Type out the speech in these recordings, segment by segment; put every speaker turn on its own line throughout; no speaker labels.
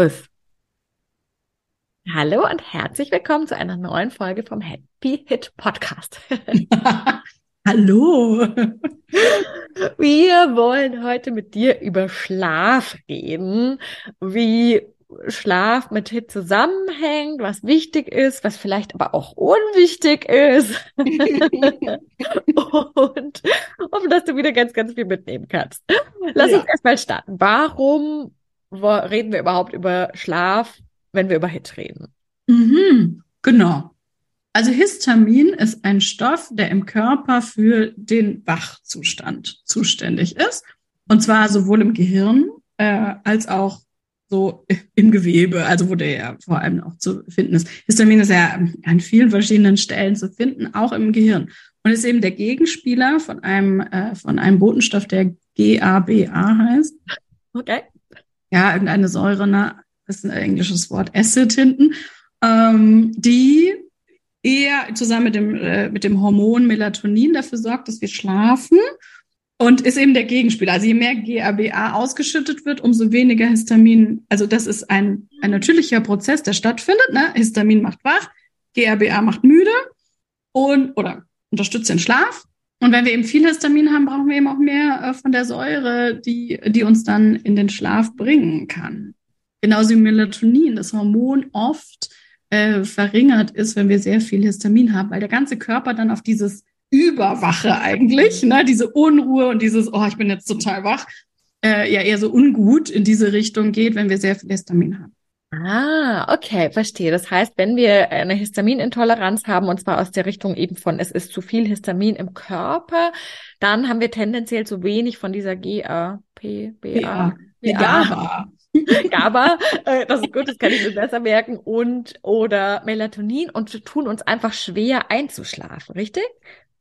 Los. Hallo und herzlich willkommen zu einer neuen Folge vom Happy Hit Podcast.
Hallo.
Wir wollen heute mit dir über Schlaf reden, wie Schlaf mit Hit zusammenhängt, was wichtig ist, was vielleicht aber auch unwichtig ist. und hoffen, dass du wieder ganz, ganz viel mitnehmen kannst. Lass ja. uns erstmal starten. Warum reden wir überhaupt über Schlaf, wenn wir über HIT reden?
Mhm, genau. Also Histamin ist ein Stoff, der im Körper für den Wachzustand zuständig ist. Und zwar sowohl im Gehirn äh, als auch so im Gewebe, also wo der ja vor allem auch zu finden ist. Histamin ist ja an vielen verschiedenen Stellen zu finden, auch im Gehirn. Und ist eben der Gegenspieler von einem, äh, von einem Botenstoff, der GABA heißt.
Okay
ja, irgendeine Säure, ne, ist ein englisches Wort, Acid hinten, ähm, die eher zusammen mit dem, äh, mit dem Hormon Melatonin dafür sorgt, dass wir schlafen und ist eben der Gegenspieler. Also je mehr GABA ausgeschüttet wird, umso weniger Histamin. Also das ist ein, ein natürlicher Prozess, der stattfindet. Ne? Histamin macht wach, GABA macht müde und oder unterstützt den Schlaf. Und wenn wir eben viel Histamin haben, brauchen wir eben auch mehr äh, von der Säure, die, die uns dann in den Schlaf bringen kann. Genauso wie Melatonin, das Hormon oft äh, verringert ist, wenn wir sehr viel Histamin haben, weil der ganze Körper dann auf dieses Überwache eigentlich, ne, diese Unruhe und dieses, oh, ich bin jetzt total wach, äh, ja eher so ungut in diese Richtung geht, wenn wir sehr viel Histamin haben.
Ah, okay, verstehe. Das heißt, wenn wir eine Histaminintoleranz haben, und zwar aus der Richtung eben von, es ist zu viel Histamin im Körper, dann haben wir tendenziell zu wenig von dieser GAP, BA,
GABA.
GABA, äh, das ist gut, das kann ich mir besser merken, und oder Melatonin und tun uns einfach schwer einzuschlafen, richtig?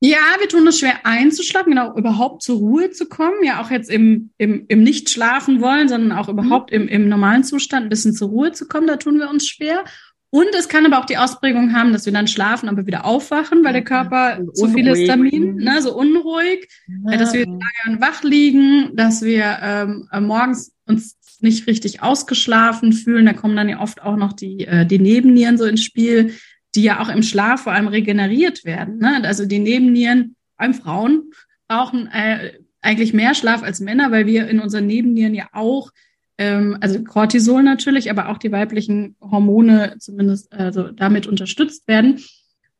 Ja, wir tun es schwer einzuschlafen, genau, überhaupt zur Ruhe zu kommen. Ja, auch jetzt im, im, im nicht schlafen wollen, sondern auch überhaupt im, im normalen Zustand ein bisschen zur Ruhe zu kommen, da tun wir uns schwer. Und es kann aber auch die Ausprägung haben, dass wir dann schlafen, aber wieder aufwachen, weil der Körper so zu viel Histamin, ne, so unruhig, ja. dass wir lange wach liegen, dass wir ähm, äh, morgens uns nicht richtig ausgeschlafen fühlen. Da kommen dann ja oft auch noch die, äh, die Nebennieren so ins Spiel, die ja auch im Schlaf vor allem regeneriert werden. Ne? Also die Nebennieren, allem Frauen, brauchen äh, eigentlich mehr Schlaf als Männer, weil wir in unseren Nebennieren ja auch, ähm, also Cortisol natürlich, aber auch die weiblichen Hormone zumindest also damit unterstützt werden.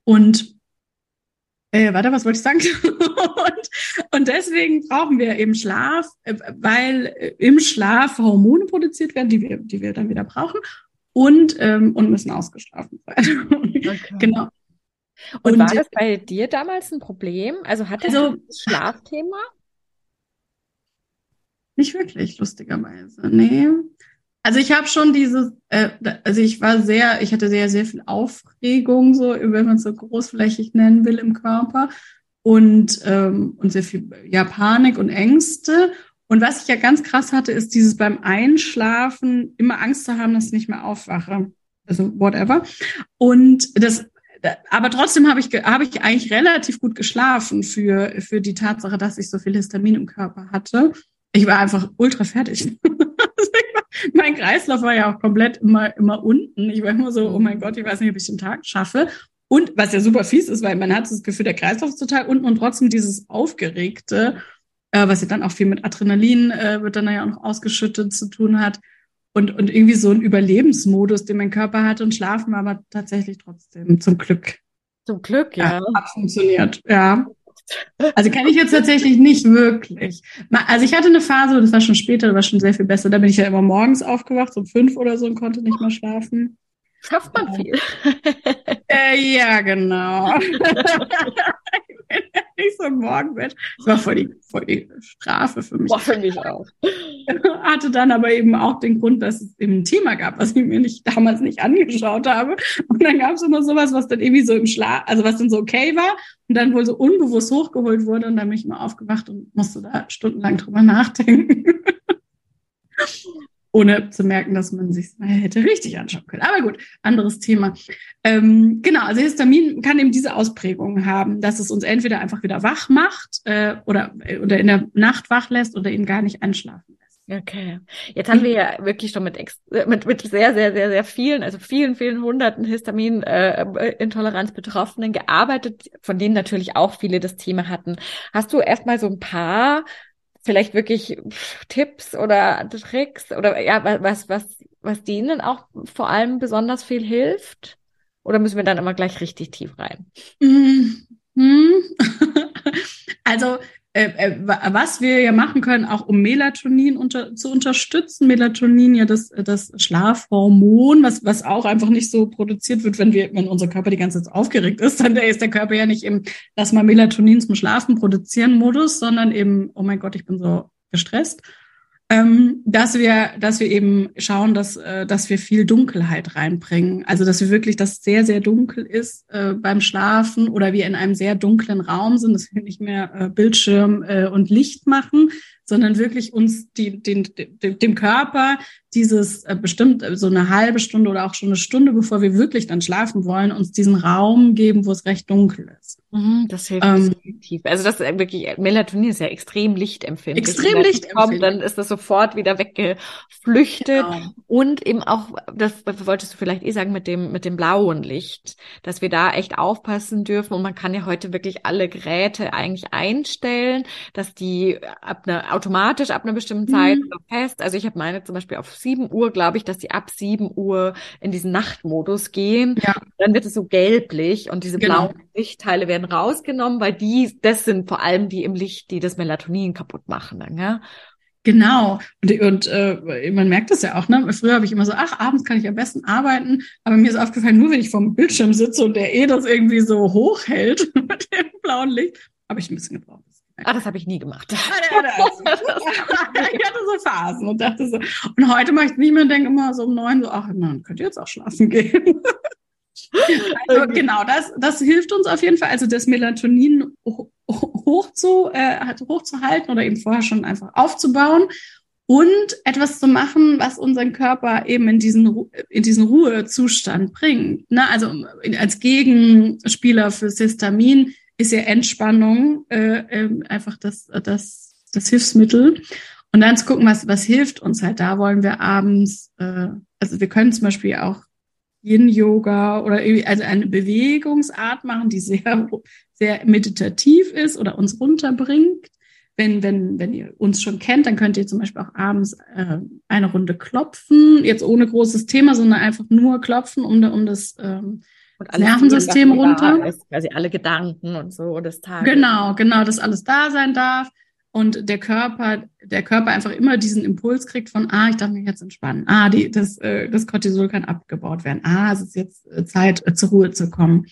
Und äh, warte, was wollte ich sagen? und, und deswegen brauchen wir eben Schlaf, äh, weil äh, im Schlaf Hormone produziert werden, die wir, die wir dann wieder brauchen und, ähm, und müssen ausgeschlafen sein. Okay. genau.
Und, und, war das bei dir damals ein Problem? Also hattest also, das Schlafthema?
Nicht wirklich, lustigerweise. Nee. Also ich habe schon dieses, äh, also ich war sehr, ich hatte sehr, sehr viel Aufregung, so, wenn man es so großflächig nennen will im Körper. Und, ähm, und sehr viel ja, Panik und Ängste. Und was ich ja ganz krass hatte, ist dieses beim Einschlafen immer Angst zu haben, dass ich nicht mehr aufwache. Also whatever. Und das, aber trotzdem habe ich, habe ich eigentlich relativ gut geschlafen für, für die Tatsache, dass ich so viel Histamin im Körper hatte. Ich war einfach ultra fertig. mein Kreislauf war ja auch komplett immer, immer unten. Ich war immer so, oh mein Gott, ich weiß nicht, ob ich den Tag schaffe. Und was ja super fies ist, weil man hat das Gefühl, der Kreislauf ist total unten und trotzdem dieses Aufgeregte äh, was ja dann auch viel mit Adrenalin äh, wird dann ja auch noch ausgeschüttet zu tun hat. und, und irgendwie so ein Überlebensmodus, den mein Körper hat und schlafen aber tatsächlich trotzdem zum Glück.
Zum Glück, ja. ja
hat funktioniert, ja. Also kenne ich jetzt tatsächlich nicht wirklich. Also ich hatte eine Phase, das war schon später, das war schon sehr viel besser. Da bin ich ja immer morgens aufgewacht, um fünf oder so und konnte nicht mehr schlafen.
Schafft man viel.
Äh, ja, genau. nicht so ein Morgenbett. Das war voll die, voll die Strafe für mich.
Boah, für mich auch.
Hatte dann aber eben auch den Grund, dass es eben ein Thema gab, was ich mir nicht, damals nicht angeschaut habe. Und dann gab es immer sowas, was dann irgendwie so im Schlaf, also was dann so okay war und dann wohl so unbewusst hochgeholt wurde. Und dann bin ich mal aufgewacht und musste da stundenlang drüber nachdenken ohne zu merken, dass man sich hätte richtig anschauen können. Aber gut, anderes Thema. Ähm, genau, also Histamin kann eben diese Ausprägung haben, dass es uns entweder einfach wieder wach macht äh, oder, oder in der Nacht wach lässt oder eben gar nicht einschlafen lässt.
Okay. Jetzt haben wir ja wirklich schon mit, mit, mit sehr, sehr, sehr, sehr vielen, also vielen, vielen hunderten Histamin-Intoleranz-Betroffenen äh, gearbeitet, von denen natürlich auch viele das Thema hatten. Hast du erstmal so ein paar vielleicht wirklich Tipps oder Tricks oder ja, was, was, was denen auch vor allem besonders viel hilft? Oder müssen wir dann immer gleich richtig tief rein?
Mhm. Also äh, äh, was wir ja machen können, auch um Melatonin unter, zu unterstützen. Melatonin ja das, das Schlafhormon, was, was auch einfach nicht so produziert wird, wenn wir, wenn unser Körper die ganze Zeit aufgeregt ist, dann ist der Körper ja nicht im, lass mal Melatonin zum Schlafen produzieren Modus, sondern eben, oh mein Gott, ich bin so gestresst ähm, dass wir, dass wir eben schauen, dass, äh, dass wir viel Dunkelheit reinbringen. Also dass wir wirklich, dass sehr, sehr dunkel ist äh, beim Schlafen oder wir in einem sehr dunklen Raum sind, dass wir nicht mehr äh, Bildschirm äh, und Licht machen, sondern wirklich uns die, den, dem, dem Körper dieses äh, bestimmt äh, so eine halbe Stunde oder auch schon eine Stunde, bevor wir wirklich dann schlafen wollen, uns diesen Raum geben, wo es recht dunkel ist.
Mhm, das hilft ähm, definitiv. Also das ist wirklich, Melatonin ist ja extrem lichtempfindlich.
Extrem lichtempfindlich. Kommt,
dann ist das sofort wieder weggeflüchtet. Genau. Und eben auch, das wolltest du vielleicht eh sagen, mit dem, mit dem blauen Licht, dass wir da echt aufpassen dürfen. Und man kann ja heute wirklich alle Geräte eigentlich einstellen, dass die ab einer, automatisch ab einer bestimmten Zeit mhm. fest, also ich habe meine zum Beispiel auf 7 Uhr, glaube ich, dass die ab 7 Uhr in diesen Nachtmodus gehen. Ja. Dann wird es so gelblich und diese genau. blauen Lichtteile werden rausgenommen, weil die, das sind vor allem die im Licht, die das Melatonin kaputt machen. Dann, ja?
Genau. Und, und äh, man merkt das ja auch, ne? Früher habe ich immer so, ach, abends kann ich am besten arbeiten, aber mir ist aufgefallen, nur wenn ich vorm Bildschirm sitze und der eh das irgendwie so hochhält mit dem blauen Licht, habe ich ein bisschen gebraucht.
Ah, das habe ich nie gemacht.
ich hatte so Phasen und dachte so. Und heute mache ich nicht mehr und denke immer so um neun so, ach, man könnte jetzt auch schlafen gehen. also, genau, das, das hilft uns auf jeden Fall. Also das Melatonin hoch zu, äh, hochzuhalten oder eben vorher schon einfach aufzubauen und etwas zu machen, was unseren Körper eben in diesen, in diesen Ruhezustand bringt. Ne? Also als Gegenspieler für Histamin ist ja Entspannung äh, äh, einfach das, das, das Hilfsmittel. Und dann zu gucken, was, was hilft uns halt. Da wollen wir abends, äh, also wir können zum Beispiel auch Yin-Yoga oder irgendwie, also eine Bewegungsart machen, die sehr, sehr meditativ ist oder uns runterbringt. Wenn, wenn, wenn ihr uns schon kennt, dann könnt ihr zum Beispiel auch abends äh, eine Runde klopfen, jetzt ohne großes Thema, sondern einfach nur klopfen, um, um das ähm, und alles Nervensystem runter.
Ist, quasi alle Gedanken und so des Tages.
Genau, genau, dass alles da sein darf und der Körper, der Körper einfach immer diesen Impuls kriegt von, ah, ich darf mich jetzt entspannen. Ah, die, das, äh, das Cortisol kann abgebaut werden. Ah, es ist jetzt äh, Zeit, äh, zur Ruhe zu kommen.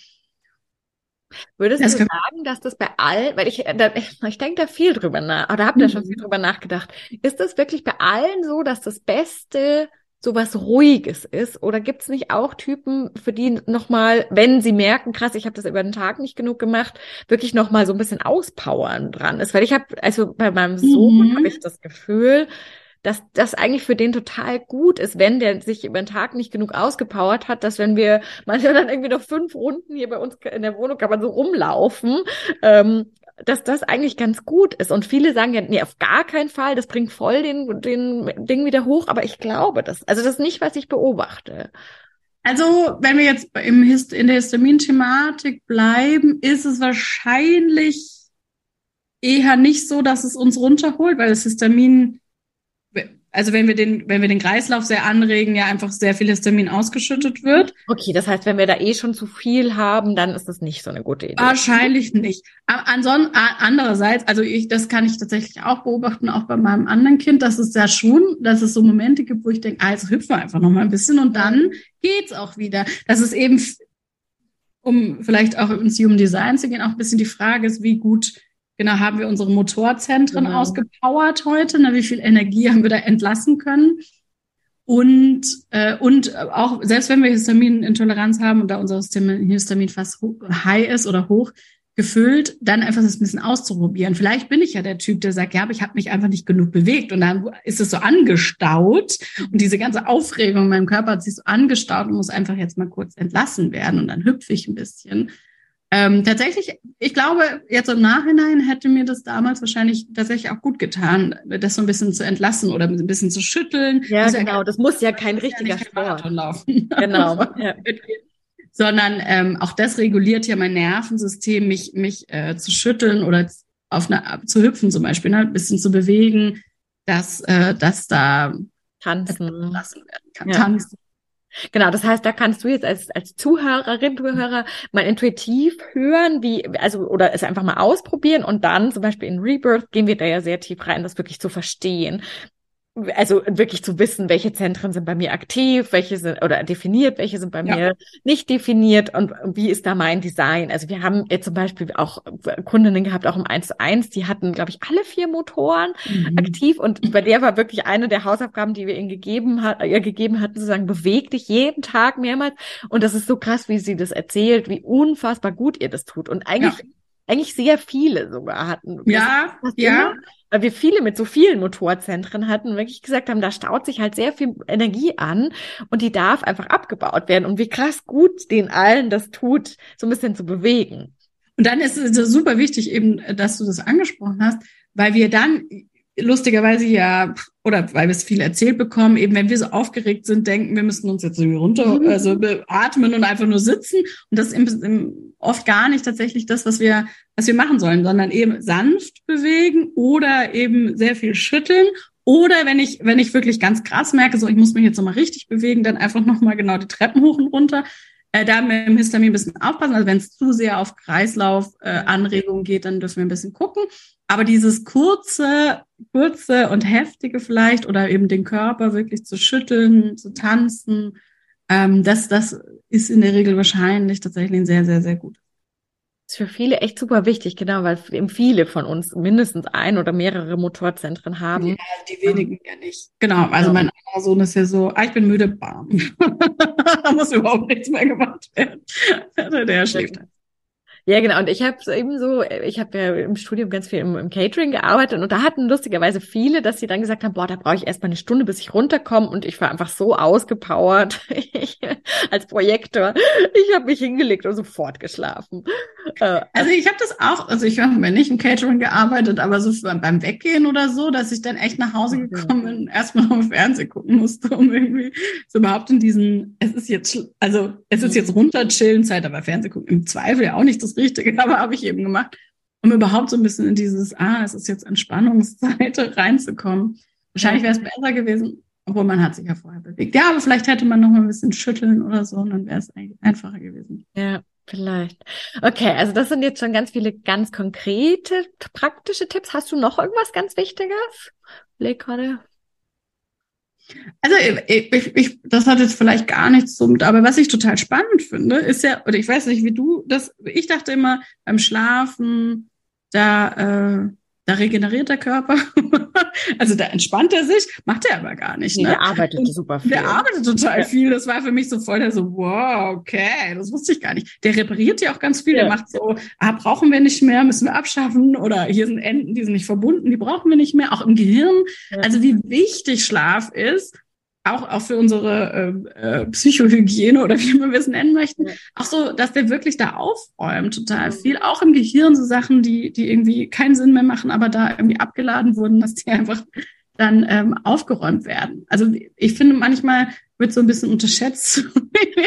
Würdest das du sagen, dass das bei allen, weil ich, da, ich denke da viel drüber nach, oder habe da schon mhm. viel drüber nachgedacht. Ist das wirklich bei allen so, dass das Beste sowas Ruhiges ist? Oder gibt es nicht auch Typen, für die nochmal, wenn sie merken, krass, ich habe das über den Tag nicht genug gemacht, wirklich nochmal so ein bisschen auspowern dran ist? Weil ich habe, also bei meinem Sohn mhm. habe ich das Gefühl, dass das eigentlich für den total gut ist, wenn der sich über den Tag nicht genug ausgepowert hat, dass wenn wir manchmal dann irgendwie noch fünf Runden hier bei uns in der Wohnung kann man so rumlaufen, ähm, dass das eigentlich ganz gut ist. Und viele sagen ja, nee, auf gar keinen Fall, das bringt voll den, den Ding wieder hoch, aber ich glaube das. Also das ist nicht, was ich beobachte.
Also, wenn wir jetzt im Hist in der Histamin-Thematik bleiben, ist es wahrscheinlich eher nicht so, dass es uns runterholt, weil das Histamin also wenn wir den, wenn wir den Kreislauf sehr anregen, ja einfach sehr viel Histamin ausgeschüttet wird.
Okay, das heißt, wenn wir da eh schon zu viel haben, dann ist das nicht so eine gute Idee.
Wahrscheinlich nicht. Ansonsten, andererseits, also ich, das kann ich tatsächlich auch beobachten, auch bei meinem anderen Kind, dass es ja schon, dass es so Momente gibt, wo ich denke, also hüpfen wir einfach noch mal ein bisschen und dann geht's auch wieder. Das ist eben, um vielleicht auch ins Human Design zu gehen, auch ein bisschen die Frage ist, wie gut Genau, haben wir unsere Motorzentren genau. ausgepowert heute? Ne? Wie viel Energie haben wir da entlassen können? Und, äh, und auch, selbst wenn wir Histaminintoleranz haben und da unser Histamin fast high ist oder hoch gefüllt, dann einfach das ein bisschen auszuprobieren. Vielleicht bin ich ja der Typ, der sagt, ja, aber ich habe mich einfach nicht genug bewegt und dann ist es so angestaut und diese ganze Aufregung in meinem Körper hat sich so angestaut und muss einfach jetzt mal kurz entlassen werden und dann hüpfe ich ein bisschen. Ähm, tatsächlich, ich glaube, jetzt im Nachhinein hätte mir das damals wahrscheinlich tatsächlich auch gut getan, das so ein bisschen zu entlassen oder ein bisschen zu schütteln.
Ja, das genau. Ja, das muss ja kein richtiger ja Sport laufen. Genau. ja.
Sondern ähm, auch das reguliert ja mein Nervensystem, mich, mich äh, zu schütteln oder auf eine, zu hüpfen zum Beispiel, ne? ein bisschen zu bewegen, dass, äh, dass da
tanzen lassen werden kann. Tanzen Genau, das heißt, da kannst du jetzt als, als Zuhörerin, Zuhörer mal intuitiv hören, wie, also, oder es einfach mal ausprobieren und dann zum Beispiel in Rebirth gehen wir da ja sehr tief rein, das wirklich zu verstehen also wirklich zu wissen, welche Zentren sind bei mir aktiv, welche sind oder definiert, welche sind bei ja. mir nicht definiert und wie ist da mein Design. Also wir haben jetzt zum Beispiel auch Kundinnen gehabt, auch im 1 zu 1, die hatten, glaube ich, alle vier Motoren mhm. aktiv und bei der war wirklich eine der Hausaufgaben, die wir ihnen gegeben hat, ihr gegeben hatten, zu sagen, beweg dich jeden Tag mehrmals und das ist so krass, wie sie das erzählt, wie unfassbar gut ihr das tut und eigentlich ja eigentlich sehr viele sogar hatten.
Ja, ja.
Immer, weil wir viele mit so vielen Motorzentren hatten und wirklich gesagt haben, da staut sich halt sehr viel Energie an und die darf einfach abgebaut werden. Und wie krass gut den allen das tut, so ein bisschen zu bewegen.
Und dann ist es super wichtig eben, dass du das angesprochen hast, weil wir dann lustigerweise ja, oder weil wir es viel erzählt bekommen, eben wenn wir so aufgeregt sind, denken, wir müssten uns jetzt irgendwie runter, mhm. also atmen und einfach nur sitzen. Und das ist im, im, oft gar nicht tatsächlich das, was wir, was wir machen sollen, sondern eben sanft bewegen oder eben sehr viel schütteln. Oder wenn ich, wenn ich wirklich ganz krass merke, so ich muss mich jetzt nochmal richtig bewegen, dann einfach nochmal genau die Treppen hoch und runter. Äh, da mit dem Histamin ein bisschen aufpassen. Also wenn es zu sehr auf Kreislaufanregungen äh, geht, dann dürfen wir ein bisschen gucken. Aber dieses kurze, kurze und heftige vielleicht oder eben den Körper wirklich zu schütteln, zu tanzen, ähm, das, das ist in der Regel wahrscheinlich tatsächlich ein sehr, sehr, sehr gut.
Das ist für viele echt super wichtig, genau, weil eben viele von uns mindestens ein oder mehrere Motorzentren haben. Ja,
die wenigen ja nicht. Genau, also mein anderer Sohn ist ja so, ah, ich bin müde, bam. da muss überhaupt nichts mehr gemacht werden. Der schläft halt.
Ja, genau. Und ich habe so eben so, ich habe ja im Studium ganz viel im, im, Catering gearbeitet und da hatten lustigerweise viele, dass sie dann gesagt haben, boah, da brauche ich erstmal eine Stunde, bis ich runterkomme und ich war einfach so ausgepowert ich, als Projektor. Ich habe mich hingelegt und sofort geschlafen.
Äh, also ich habe das auch, also ich habe nicht im Catering gearbeitet, aber so beim Weggehen oder so, dass ich dann echt nach Hause gekommen bin und erstmal auf Fernsehen gucken musste, um irgendwie so überhaupt in diesen, es ist jetzt, also es ist jetzt runterchillen Zeit, aber Fernsehen gucken im Zweifel ja auch nicht das Richtige, aber habe ich eben gemacht, um überhaupt so ein bisschen in dieses, ah, es ist jetzt Entspannungszeit reinzukommen. Wahrscheinlich wäre es besser gewesen, obwohl man hat sich ja vorher bewegt. Ja, aber vielleicht hätte man noch mal ein bisschen schütteln oder so, und dann wäre es eigentlich einfacher gewesen.
Ja, vielleicht. Okay, also das sind jetzt schon ganz viele ganz konkrete, praktische Tipps. Hast du noch irgendwas ganz Wichtiges? Leg gerade.
Also ich, ich, das hat jetzt vielleicht gar nichts mit, aber was ich total spannend finde, ist ja, oder ich weiß nicht, wie du das, ich dachte immer, beim Schlafen, da, äh, da regeneriert der Körper. also da entspannt er sich, macht er aber gar nicht. Nee, ne?
Der arbeitet Und super viel.
Der arbeitet total ja. viel. Das war für mich so voll der so, wow, okay, das wusste ich gar nicht. Der repariert ja auch ganz viel. Ja. Der macht so, ah, brauchen wir nicht mehr, müssen wir abschaffen. Oder hier sind Enden, die sind nicht verbunden, die brauchen wir nicht mehr. Auch im Gehirn. Ja. Also wie wichtig Schlaf ist auch, auch für unsere äh, äh, Psychohygiene oder wie man es nennen möchten, ja. auch so, dass der wirklich da aufräumt, total viel, auch im Gehirn so Sachen, die, die irgendwie keinen Sinn mehr machen, aber da irgendwie abgeladen wurden, dass die einfach dann ähm, aufgeräumt werden. Also ich finde manchmal wird so ein bisschen unterschätzt.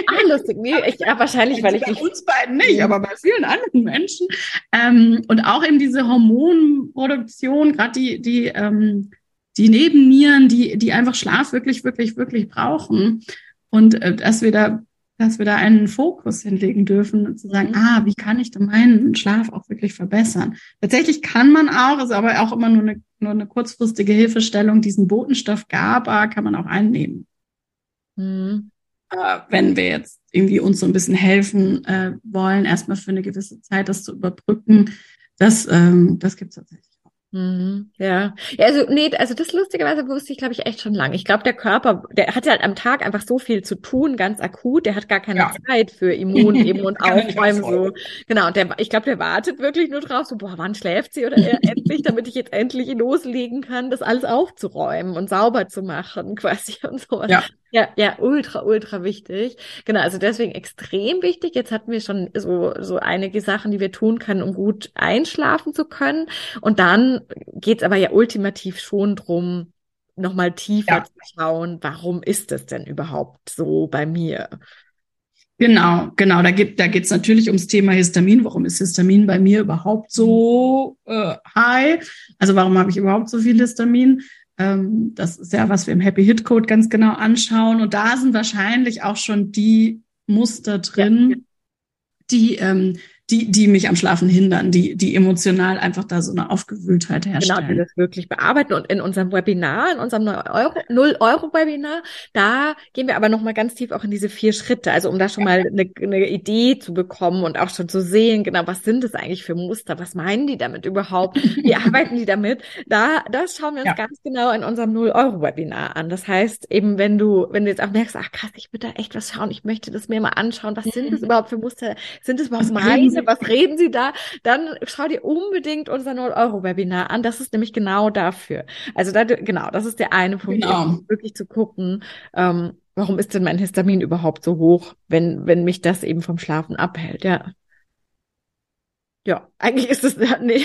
Ah, lustig. Nee, ich, ja, wahrscheinlich, weil ich
bei uns beiden nicht, aber bei vielen anderen Menschen. Ähm, und auch eben diese Hormonproduktion, gerade die, die ähm, die Nebennieren, die, die einfach Schlaf wirklich, wirklich, wirklich brauchen. Und äh, dass wir da, dass wir da einen Fokus hinlegen dürfen und zu sagen, mhm. ah, wie kann ich denn meinen Schlaf auch wirklich verbessern? Tatsächlich kann man auch, ist aber auch immer nur eine, nur eine kurzfristige Hilfestellung, diesen Botenstoff GABA kann man auch einnehmen. Mhm. Äh, wenn wir jetzt irgendwie uns so ein bisschen helfen äh, wollen, erstmal für eine gewisse Zeit das zu überbrücken, das, ähm, das gibt es tatsächlich.
Mhm, ja. ja, also nee, also das lustigerweise wusste ich, glaube ich, echt schon lange. Ich glaube, der Körper, der hat ja halt am Tag einfach so viel zu tun, ganz akut. Der hat gar keine ja. Zeit für Immun eben und Aufräumen so. Genau. Und der, ich glaube, der wartet wirklich nur drauf, so boah, wann schläft sie oder er endlich, damit ich jetzt endlich loslegen kann, das alles aufzuräumen und sauber zu machen, quasi und sowas. Ja. Ja, ja, ultra, ultra wichtig. Genau, also deswegen extrem wichtig. Jetzt hatten wir schon so, so einige Sachen, die wir tun können, um gut einschlafen zu können. Und dann geht's aber ja ultimativ schon drum, nochmal tiefer ja. zu schauen, warum ist es denn überhaupt so bei mir?
Genau, genau. Da geht da geht's natürlich ums Thema Histamin. Warum ist Histamin bei mir überhaupt so äh, high? Also warum habe ich überhaupt so viel Histamin? Ähm, das ist ja, was wir im Happy Hit Code ganz genau anschauen. Und da sind wahrscheinlich auch schon die Muster drin, ja. die ähm, die, die mich am Schlafen hindern, die, die emotional einfach da so eine Aufgewühltheit herstellen. Genau, die
das wirklich bearbeiten. Und in unserem Webinar, in unserem 0-Euro-Webinar, da gehen wir aber nochmal ganz tief auch in diese vier Schritte. Also um da schon mal eine, eine Idee zu bekommen und auch schon zu sehen, genau, was sind das eigentlich für Muster? Was meinen die damit überhaupt? Wie arbeiten die damit? Da, das schauen wir uns ja. ganz genau in unserem 0-Euro-Webinar an. Das heißt, eben, wenn du, wenn du jetzt auch merkst, ach krass, ich würde da echt was schauen, ich möchte das mir mal anschauen, was sind das überhaupt für Muster? Sind das überhaupt meine? Was reden Sie da? Dann schau dir unbedingt unser 0-Euro-Webinar an. Das ist nämlich genau dafür. Also da, genau, das ist der eine Punkt, genau. wirklich zu gucken, ähm, warum ist denn mein Histamin überhaupt so hoch, wenn, wenn mich das eben vom Schlafen abhält, ja. Ja, eigentlich ist es nee,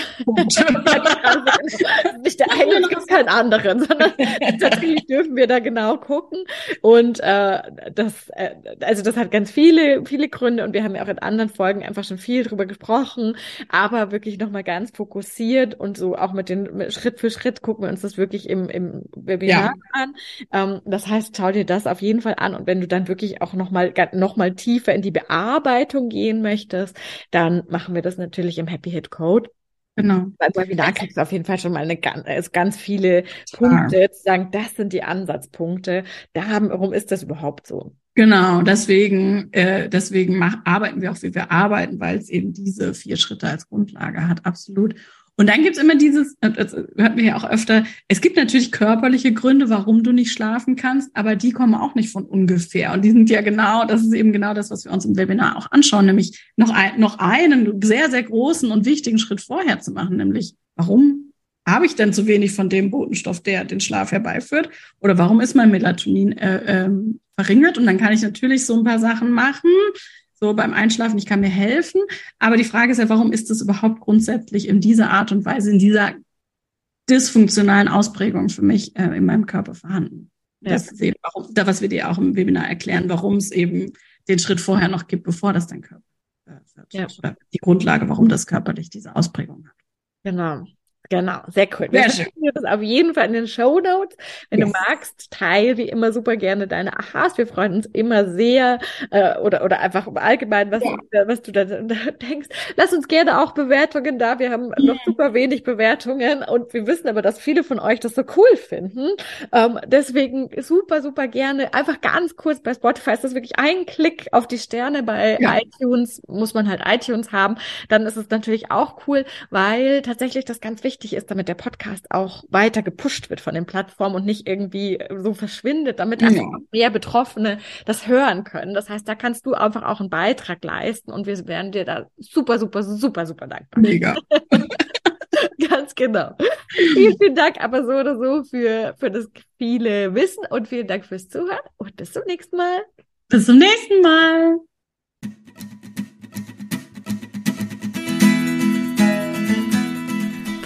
nicht der eine, es gibt keinen anderen, sondern tatsächlich dürfen wir da genau gucken. Und äh, das, äh, also das hat ganz viele, viele Gründe und wir haben ja auch in anderen Folgen einfach schon viel drüber gesprochen, aber wirklich nochmal ganz fokussiert und so auch mit den mit Schritt für Schritt gucken wir uns das wirklich im, im Webinar ja. an. Ähm, das heißt, schau dir das auf jeden Fall an und wenn du dann wirklich auch nochmal noch mal tiefer in die Bearbeitung gehen möchtest, dann machen wir das natürlich natürlich im Happy Hit Code. Genau. Beim Webinar kriegst du auf jeden Fall schon mal eine ganz, also ganz viele Punkte, zu sagen, das sind die Ansatzpunkte. Da haben, warum ist das überhaupt so?
Genau, deswegen, äh, deswegen mach, arbeiten wir auch, wie wir arbeiten, weil es eben diese vier Schritte als Grundlage hat, absolut. Und dann gibt's immer dieses, das hört wir ja auch öfter, es gibt natürlich körperliche Gründe, warum du nicht schlafen kannst, aber die kommen auch nicht von ungefähr. Und die sind ja genau, das ist eben genau das, was wir uns im Webinar auch anschauen, nämlich noch, ein, noch einen sehr, sehr großen und wichtigen Schritt vorher zu machen, nämlich warum habe ich denn zu wenig von dem Botenstoff, der den Schlaf herbeiführt? Oder warum ist mein Melatonin äh, ähm, verringert? Und dann kann ich natürlich so ein paar Sachen machen, so beim Einschlafen, ich kann mir helfen. Aber die Frage ist ja, warum ist das überhaupt grundsätzlich in dieser Art und Weise, in dieser dysfunktionalen Ausprägung für mich äh, in meinem Körper vorhanden? Ja. Das ist eben warum, da, was wir dir auch im Webinar erklären, warum es eben den Schritt vorher noch gibt, bevor das dein Körper äh, wird. Ja. Oder die Grundlage, warum das körperlich diese Ausprägung hat.
Genau. Genau, sehr cool. Wir sehr das auf jeden Fall in den Show Notes. Wenn yes. du magst, teile wie immer super gerne deine Achas. Wir freuen uns immer sehr äh, oder oder einfach im Allgemeinen, was, ja. du, was du da, denkst. Lass uns gerne auch Bewertungen da. Wir haben ja. noch super wenig Bewertungen und wir wissen aber, dass viele von euch das so cool finden. Ähm, deswegen super, super gerne. Einfach ganz kurz bei Spotify ist das wirklich ein Klick auf die Sterne. Bei ja. iTunes muss man halt iTunes haben. Dann ist es natürlich auch cool, weil tatsächlich das ganz wichtig wichtig ist, damit der Podcast auch weiter gepusht wird von den Plattformen und nicht irgendwie so verschwindet, damit ja. einfach mehr Betroffene das hören können. Das heißt, da kannst du einfach auch einen Beitrag leisten und wir werden dir da super, super, super, super dankbar.
Mega.
Ganz genau. Vielen, vielen Dank aber so oder so für, für das viele Wissen und vielen Dank fürs Zuhören und bis zum nächsten Mal.
Bis zum nächsten Mal.